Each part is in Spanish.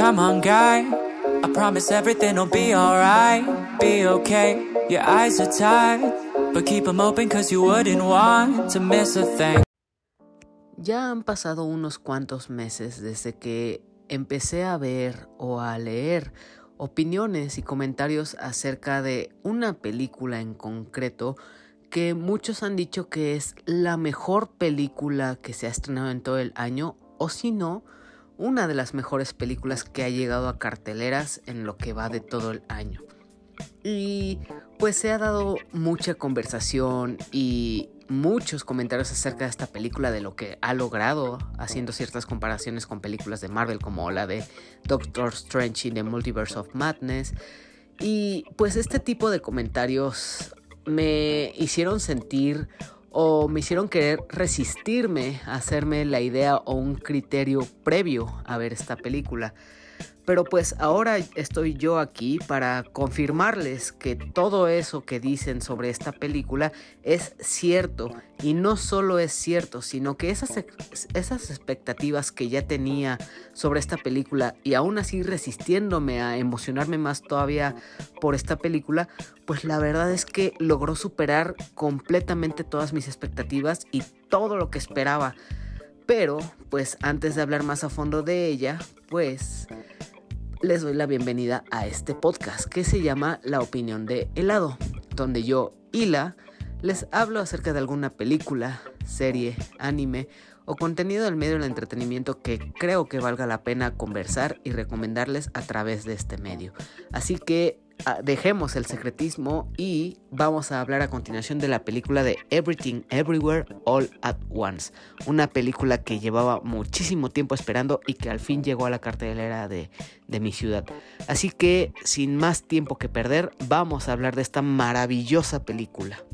Come on, guy. I promise everything will be alright. Be okay. Your eyes are tired. But keep them open cause you wouldn't want to miss a thing. Ya han pasado unos cuantos meses desde que empecé a ver o a leer opiniones y comentarios acerca de una película en concreto que muchos han dicho que es la mejor película que se ha estrenado en todo el año o si no, una de las mejores películas que ha llegado a carteleras en lo que va de todo el año. Y pues se ha dado mucha conversación y muchos comentarios acerca de esta película, de lo que ha logrado, haciendo ciertas comparaciones con películas de Marvel como la de Doctor Strange in the Multiverse of Madness. Y pues este tipo de comentarios me hicieron sentir o me hicieron querer resistirme a hacerme la idea o un criterio previo a ver esta película. Pero pues ahora estoy yo aquí para confirmarles que todo eso que dicen sobre esta película es cierto. Y no solo es cierto, sino que esas, esas expectativas que ya tenía sobre esta película y aún así resistiéndome a emocionarme más todavía por esta película, pues la verdad es que logró superar completamente todas mis expectativas y todo lo que esperaba. Pero, pues antes de hablar más a fondo de ella, pues les doy la bienvenida a este podcast que se llama La opinión de helado, donde yo, Hila, les hablo acerca de alguna película, serie, anime o contenido del medio del entretenimiento que creo que valga la pena conversar y recomendarles a través de este medio. Así que dejemos el secretismo y vamos a hablar a continuación de la película de Everything Everywhere All at Once. Una película que llevaba muchísimo tiempo esperando y que al fin llegó a la cartelera de, de mi ciudad. Así que sin más tiempo que perder, vamos a hablar de esta maravillosa película.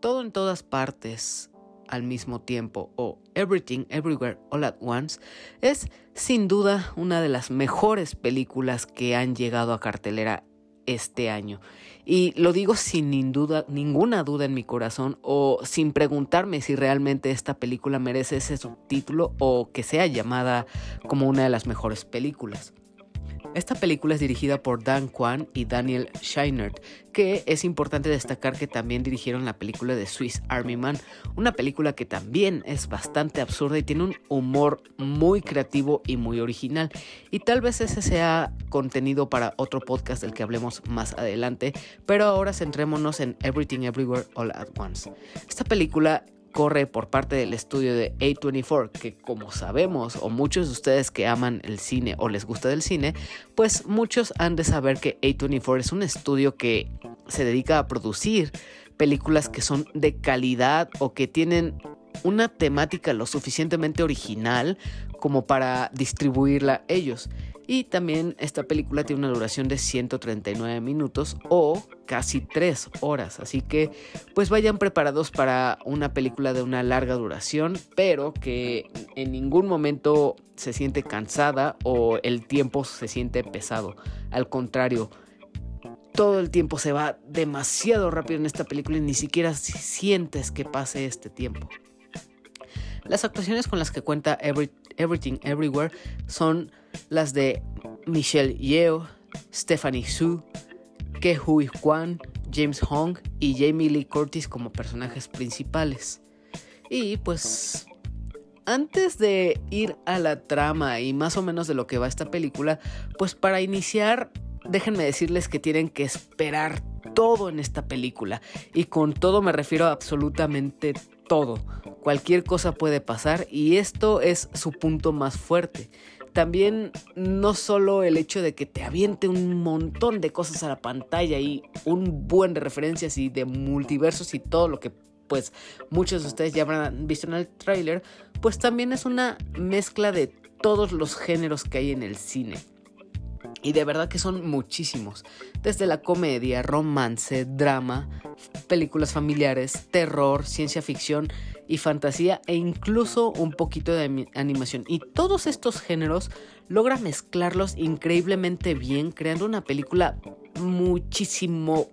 Todo en todas partes al mismo tiempo o Everything Everywhere All at Once es sin duda una de las mejores películas que han llegado a cartelera este año. Y lo digo sin ninguna duda en mi corazón o sin preguntarme si realmente esta película merece ese subtítulo o que sea llamada como una de las mejores películas. Esta película es dirigida por Dan Kwan y Daniel Scheinert, que es importante destacar que también dirigieron la película de Swiss Army Man, una película que también es bastante absurda y tiene un humor muy creativo y muy original. Y tal vez ese sea contenido para otro podcast del que hablemos más adelante, pero ahora centrémonos en Everything Everywhere All at Once. Esta película corre por parte del estudio de A24, que como sabemos, o muchos de ustedes que aman el cine o les gusta del cine, pues muchos han de saber que A24 es un estudio que se dedica a producir películas que son de calidad o que tienen una temática lo suficientemente original como para distribuirla ellos. Y también esta película tiene una duración de 139 minutos o casi 3 horas. Así que pues vayan preparados para una película de una larga duración, pero que en ningún momento se siente cansada o el tiempo se siente pesado. Al contrario, todo el tiempo se va demasiado rápido en esta película y ni siquiera sientes que pase este tiempo. Las actuaciones con las que cuenta Everything Everywhere son las de Michelle Yeoh, Stephanie Su, Ke Hui Kwan, James Hong y Jamie Lee Curtis como personajes principales. Y pues antes de ir a la trama y más o menos de lo que va esta película, pues para iniciar, déjenme decirles que tienen que esperar todo en esta película. Y con todo me refiero a absolutamente todo. Cualquier cosa puede pasar y esto es su punto más fuerte también no solo el hecho de que te aviente un montón de cosas a la pantalla y un buen de referencias y de multiversos y todo lo que pues muchos de ustedes ya habrán visto en el tráiler, pues también es una mezcla de todos los géneros que hay en el cine. Y de verdad que son muchísimos. Desde la comedia, romance, drama, películas familiares, terror, ciencia ficción y fantasía e incluso un poquito de animación. Y todos estos géneros logra mezclarlos increíblemente bien, creando una película muchísimo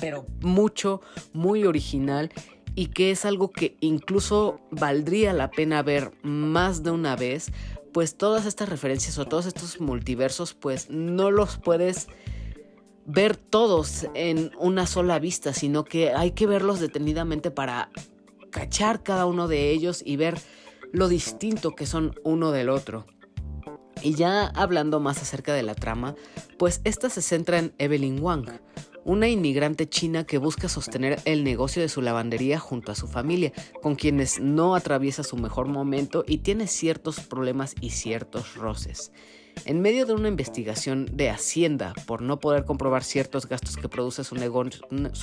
pero mucho, muy original y que es algo que incluso valdría la pena ver más de una vez, pues todas estas referencias o todos estos multiversos, pues no los puedes ver todos en una sola vista, sino que hay que verlos detenidamente para cachar cada uno de ellos y ver lo distinto que son uno del otro. Y ya hablando más acerca de la trama, pues esta se centra en Evelyn Wang, una inmigrante china que busca sostener el negocio de su lavandería junto a su familia, con quienes no atraviesa su mejor momento y tiene ciertos problemas y ciertos roces. En medio de una investigación de Hacienda por no poder comprobar ciertos gastos que produce su,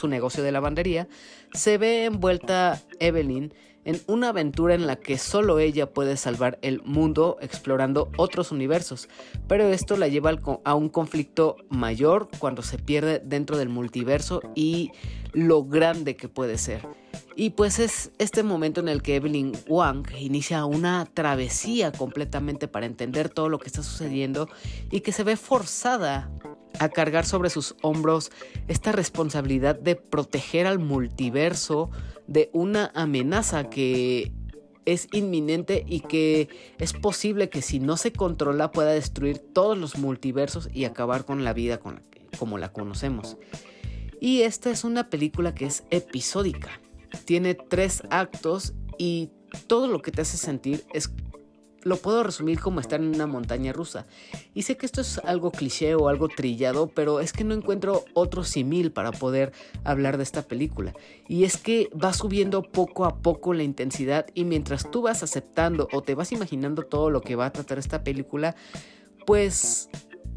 negocio de lavandería, se ve envuelta Evelyn en una aventura en la que solo ella puede salvar el mundo explorando otros universos, pero esto la lleva a un conflicto mayor cuando se pierde dentro del multiverso y lo grande que puede ser. Y pues es este momento en el que Evelyn Wang inicia una travesía completamente para entender todo lo que está sucediendo y que se ve forzada a cargar sobre sus hombros esta responsabilidad de proteger al multiverso de una amenaza que es inminente y que es posible que si no se controla pueda destruir todos los multiversos y acabar con la vida como la conocemos. Y esta es una película que es episódica tiene tres actos y todo lo que te hace sentir es lo puedo resumir como estar en una montaña rusa. Y sé que esto es algo cliché o algo trillado, pero es que no encuentro otro simil para poder hablar de esta película. Y es que va subiendo poco a poco la intensidad y mientras tú vas aceptando o te vas imaginando todo lo que va a tratar esta película, pues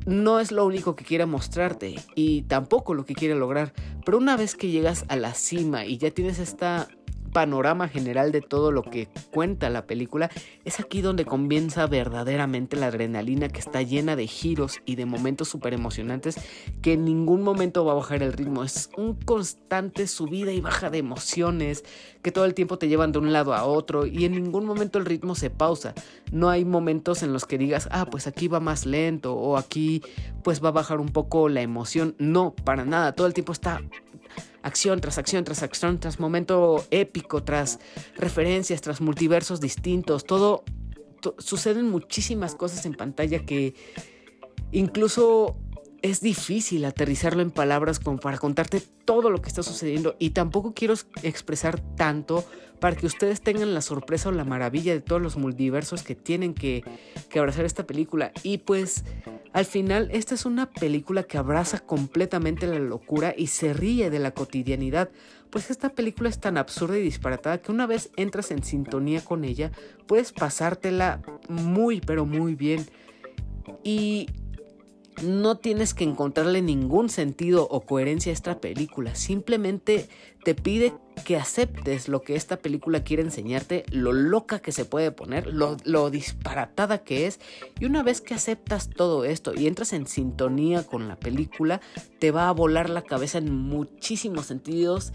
no es lo único que quiere mostrarte y tampoco lo que quiere lograr. Pero una vez que llegas a la cima y ya tienes esta panorama general de todo lo que cuenta la película, es aquí donde comienza verdaderamente la adrenalina que está llena de giros y de momentos súper emocionantes que en ningún momento va a bajar el ritmo. Es un constante subida y baja de emociones que todo el tiempo te llevan de un lado a otro y en ningún momento el ritmo se pausa. No hay momentos en los que digas, ah, pues aquí va más lento o aquí pues va a bajar un poco la emoción. No, para nada. Todo el tiempo está acción tras acción tras acción, tras momento épico, tras referencias, tras multiversos distintos, todo, suceden muchísimas cosas en pantalla que incluso es difícil aterrizarlo en palabras como para contarte todo lo que está sucediendo y tampoco quiero expresar tanto para que ustedes tengan la sorpresa o la maravilla de todos los multiversos que tienen que, que abrazar esta película. Y pues al final esta es una película que abraza completamente la locura y se ríe de la cotidianidad. Pues esta película es tan absurda y disparatada que una vez entras en sintonía con ella, puedes pasártela muy pero muy bien. Y no tienes que encontrarle ningún sentido o coherencia a esta película. Simplemente te pide que aceptes lo que esta película quiere enseñarte, lo loca que se puede poner, lo, lo, disparatada que es. Y una vez que aceptas todo esto y entras en sintonía con la película, te va a volar la cabeza en muchísimos sentidos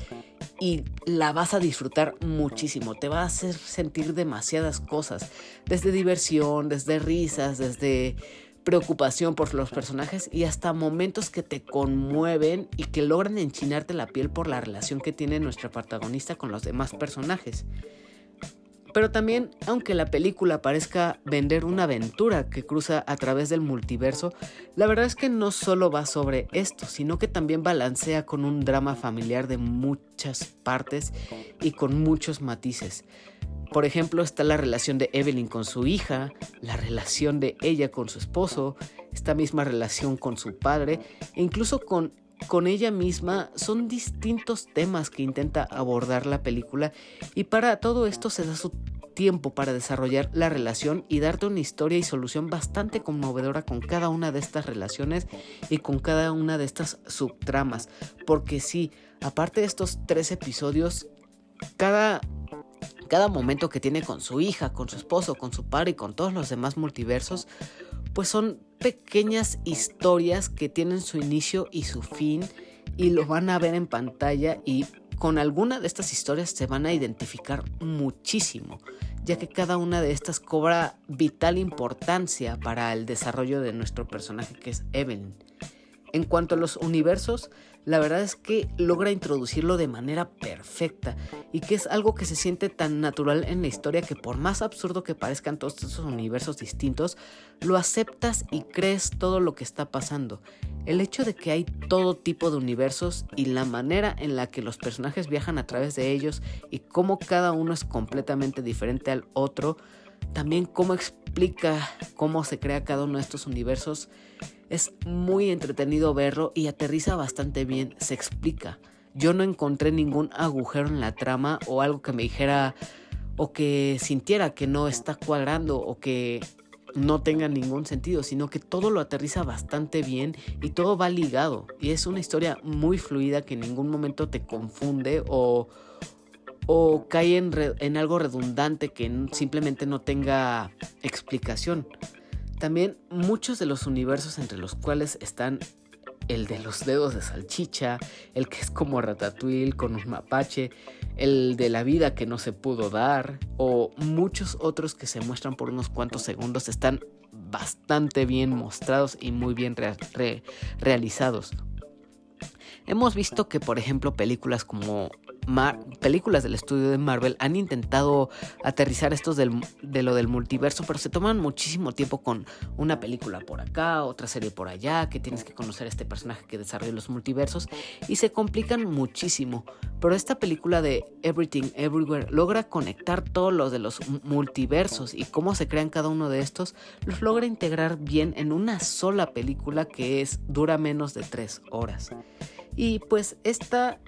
y la vas a disfrutar muchísimo. Te va a hacer sentir demasiadas cosas. Desde diversión, desde risas, desde preocupación por los personajes y hasta momentos que te conmueven y que logran enchinarte la piel por la relación que tiene nuestra protagonista con los demás personajes. Pero también, aunque la película parezca vender una aventura que cruza a través del multiverso, la verdad es que no solo va sobre esto, sino que también balancea con un drama familiar de muchas partes y con muchos matices. Por ejemplo, está la relación de Evelyn con su hija, la relación de ella con su esposo, esta misma relación con su padre e incluso con, con ella misma. Son distintos temas que intenta abordar la película y para todo esto se da su tiempo para desarrollar la relación y darte una historia y solución bastante conmovedora con cada una de estas relaciones y con cada una de estas subtramas. Porque sí, aparte de estos tres episodios, cada cada momento que tiene con su hija, con su esposo, con su padre y con todos los demás multiversos, pues son pequeñas historias que tienen su inicio y su fin y lo van a ver en pantalla y con alguna de estas historias se van a identificar muchísimo, ya que cada una de estas cobra vital importancia para el desarrollo de nuestro personaje que es Evelyn. En cuanto a los universos, la verdad es que logra introducirlo de manera perfecta y que es algo que se siente tan natural en la historia que por más absurdo que parezcan todos esos universos distintos, lo aceptas y crees todo lo que está pasando. El hecho de que hay todo tipo de universos y la manera en la que los personajes viajan a través de ellos y cómo cada uno es completamente diferente al otro, también cómo explica cómo se crea cada uno de estos universos, es muy entretenido verlo y aterriza bastante bien, se explica. Yo no encontré ningún agujero en la trama o algo que me dijera o que sintiera que no está cuadrando o que no tenga ningún sentido, sino que todo lo aterriza bastante bien y todo va ligado. Y es una historia muy fluida que en ningún momento te confunde o, o cae en, en algo redundante que simplemente no tenga explicación. También muchos de los universos entre los cuales están el de los dedos de salchicha, el que es como Ratatouille con un mapache, el de la vida que no se pudo dar, o muchos otros que se muestran por unos cuantos segundos están bastante bien mostrados y muy bien realizados. Hemos visto que, por ejemplo, películas como películas del estudio de Marvel han intentado aterrizar estos de lo del multiverso, pero se toman muchísimo tiempo con una película por acá, otra serie por allá, que tienes que conocer a este personaje que desarrolla los multiversos y se complican muchísimo. Pero esta película de Everything Everywhere logra conectar todos los de los multiversos y cómo se crean cada uno de estos, los logra integrar bien en una sola película que es dura menos de tres horas. Y pues esta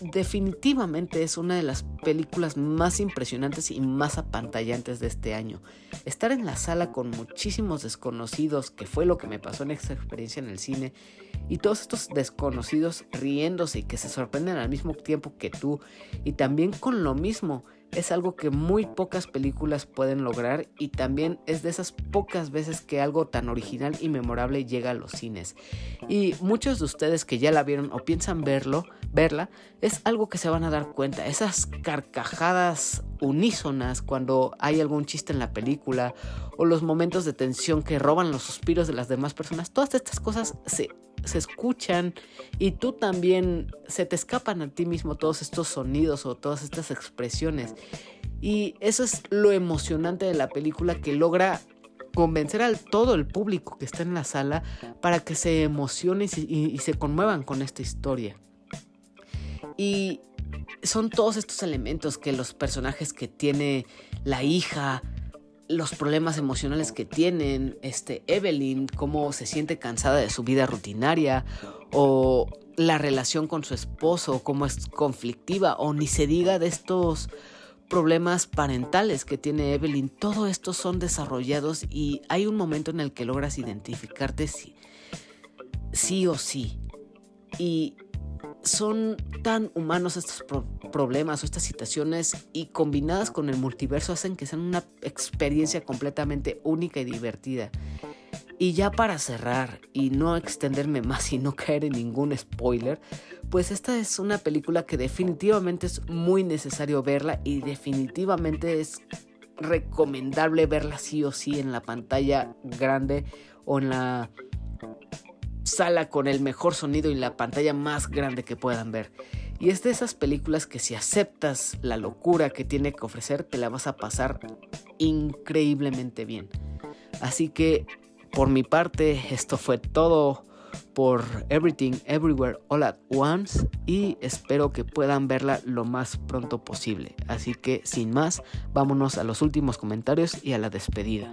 definitivamente es una de las películas más impresionantes y más apantallantes de este año. Estar en la sala con muchísimos desconocidos, que fue lo que me pasó en esta experiencia en el cine, y todos estos desconocidos riéndose y que se sorprenden al mismo tiempo que tú, y también con lo mismo, es algo que muy pocas películas pueden lograr y también es de esas pocas veces que algo tan original y memorable llega a los cines. Y muchos de ustedes que ya la vieron o piensan verlo, verla, es algo que se van a dar cuenta. Esas carcajadas unísonas cuando hay algún chiste en la película o los momentos de tensión que roban los suspiros de las demás personas, todas estas cosas se se escuchan y tú también se te escapan a ti mismo todos estos sonidos o todas estas expresiones. Y eso es lo emocionante de la película que logra convencer al todo el público que está en la sala para que se emocionen y, se conmuevan con esta historia. Y son todos estos elementos que los personajes que tiene la hija, los problemas emocionales que tienen, este Evelyn, cómo se siente cansada de su vida rutinaria o la relación con su esposo, cómo es conflictiva o ni se diga de estos problemas parentales que tiene Evelyn, todo esto son desarrollados y hay un momento en el que logras identificarte sí, sí o sí. Y son tan humanos estos problemas o estas situaciones y combinadas con el multiverso hacen que sean una experiencia completamente única y divertida. Y ya para cerrar y no extenderme más y no caer en ningún spoiler, pues esta es una película que definitivamente es muy necesario verla y definitivamente es recomendable verla sí o sí en la pantalla grande o en la sala con el mejor sonido y la pantalla más grande que puedan ver. Y es de esas películas que si aceptas la locura que tiene que ofrecer, te la vas a pasar increíblemente bien. Así que, por mi parte, esto fue todo por Everything Everywhere All at Once y espero que puedan verla lo más pronto posible. Así que, sin más, vámonos a los últimos comentarios y a la despedida.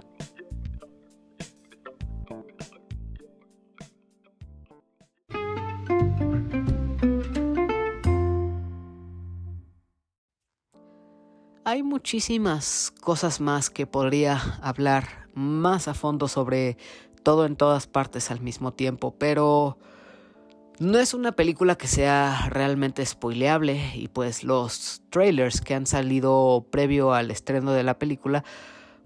Hay muchísimas cosas más que podría hablar más a fondo sobre todo en todas partes al mismo tiempo, pero no es una película que sea realmente spoileable y pues los trailers que han salido previo al estreno de la película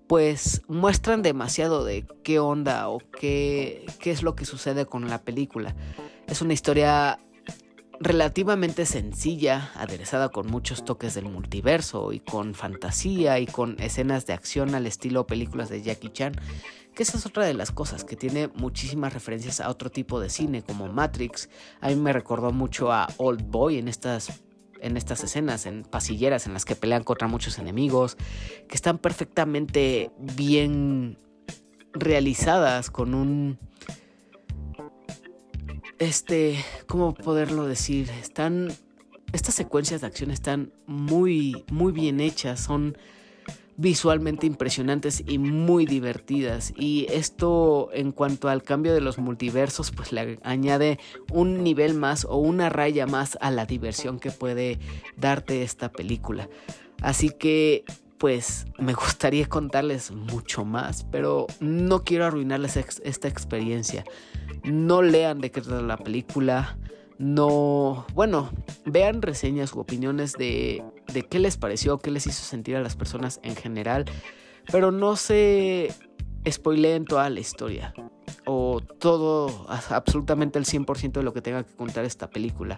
pues muestran demasiado de qué onda o qué, qué es lo que sucede con la película. Es una historia relativamente sencilla, aderezada con muchos toques del multiverso y con fantasía y con escenas de acción al estilo películas de Jackie Chan, Que esa es otra de las cosas, que tiene muchísimas referencias a otro tipo de cine como Matrix. A mí me recordó mucho a Old Boy en estas en estas escenas, en pasilleras en las que pelean contra muchos enemigos, que están perfectamente bien realizadas con un... Este, ¿cómo poderlo decir? Están... Estas secuencias de acción están muy, muy bien hechas, son visualmente impresionantes y muy divertidas. Y esto en cuanto al cambio de los multiversos, pues le añade un nivel más o una raya más a la diversión que puede darte esta película. Así que pues me gustaría contarles mucho más, pero no quiero arruinarles esta experiencia. No lean de qué trata la película, no, bueno, vean reseñas u opiniones de, de qué les pareció, qué les hizo sentir a las personas en general, pero no se spoileen toda la historia o todo, absolutamente el 100% de lo que tenga que contar esta película.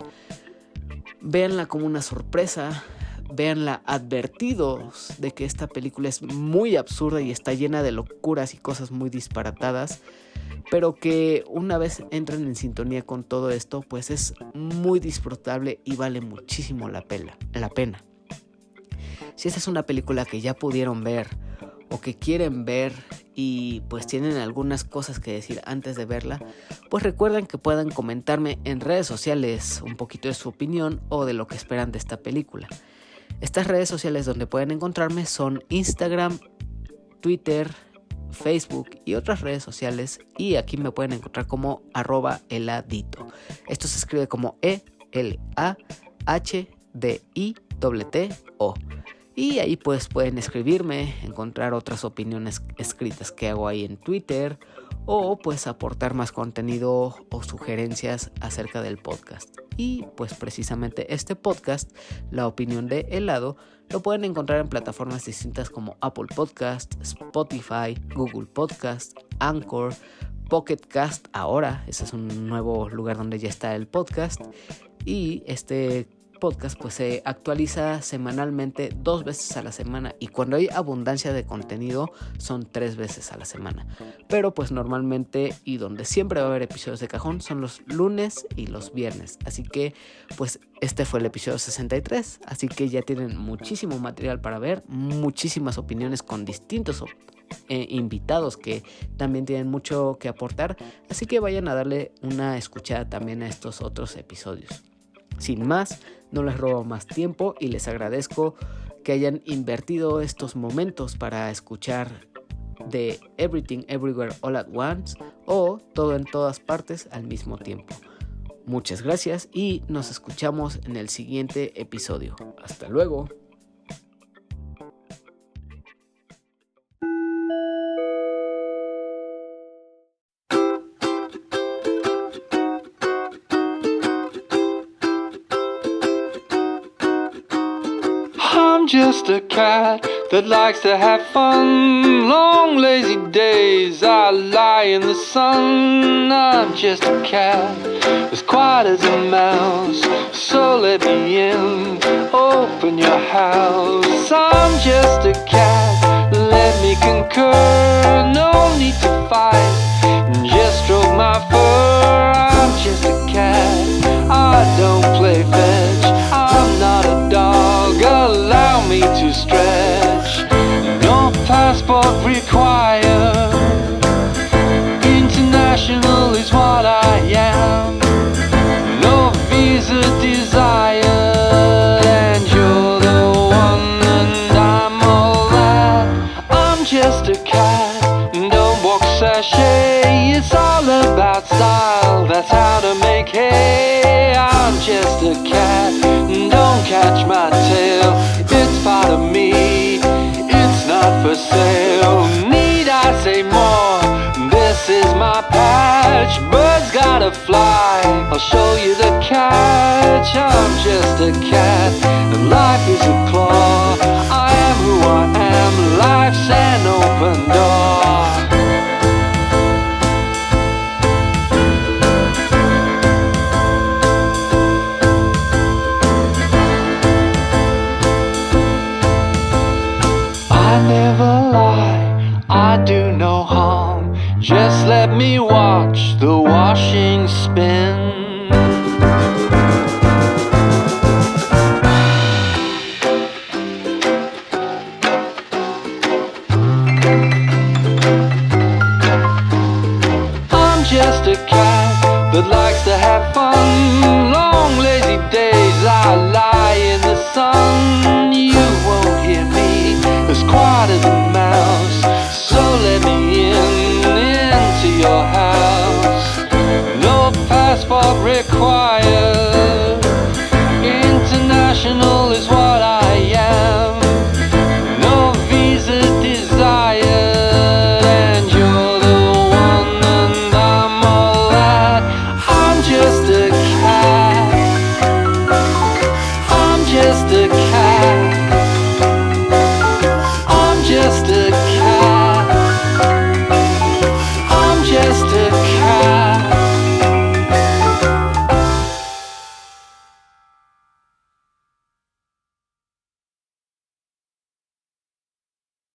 Véanla como una sorpresa, véanla advertidos de que esta película es muy absurda y está llena de locuras y cosas muy disparatadas pero que una vez entren en sintonía con todo esto, pues es muy disfrutable y vale muchísimo la, la pena. Si esta es una película que ya pudieron ver o que quieren ver y pues tienen algunas cosas que decir antes de verla, pues recuerden que puedan comentarme en redes sociales un poquito de su opinión o de lo que esperan de esta película. Estas redes sociales donde pueden encontrarme son Instagram, Twitter, Facebook y otras redes sociales y aquí me pueden encontrar como arroba heladito. Esto se escribe como E-L-A-H-D-I-T-O. Y ahí pues pueden escribirme, encontrar otras opiniones escritas que hago ahí en Twitter o pues aportar más contenido o sugerencias acerca del podcast. Y pues precisamente este podcast, La opinión de helado, lo pueden encontrar en plataformas distintas como Apple Podcast, Spotify, Google Podcast, Anchor, Pocket Cast ahora, ese es un nuevo lugar donde ya está el podcast y este podcast pues se actualiza semanalmente dos veces a la semana y cuando hay abundancia de contenido son tres veces a la semana. Pero pues normalmente y donde siempre va a haber episodios de cajón son los lunes y los viernes. Así que pues este fue el episodio 63. Así que ya tienen muchísimo material para ver, muchísimas opiniones con distintos eh, invitados que también tienen mucho que aportar. Así que vayan a darle una escuchada también a estos otros episodios. Sin más, no les robo más tiempo y les agradezco que hayan invertido estos momentos para escuchar de Everything Everywhere All at Once o Todo en todas partes al mismo tiempo. Muchas gracias y nos escuchamos en el siguiente episodio. Hasta luego. Just a cat that likes to have fun. Long lazy days, I lie in the sun. I'm just a cat, as quiet as a mouse. So let me in, open your house. I'm just a cat, let me concur. No need to fight, just stroke my fur. I'm just a cat, I don't play passport required. International is what I am. No visa desired. And you're the one, and I'm all that. I'm just a cat. Don't walk sachet. It's all about show quiet.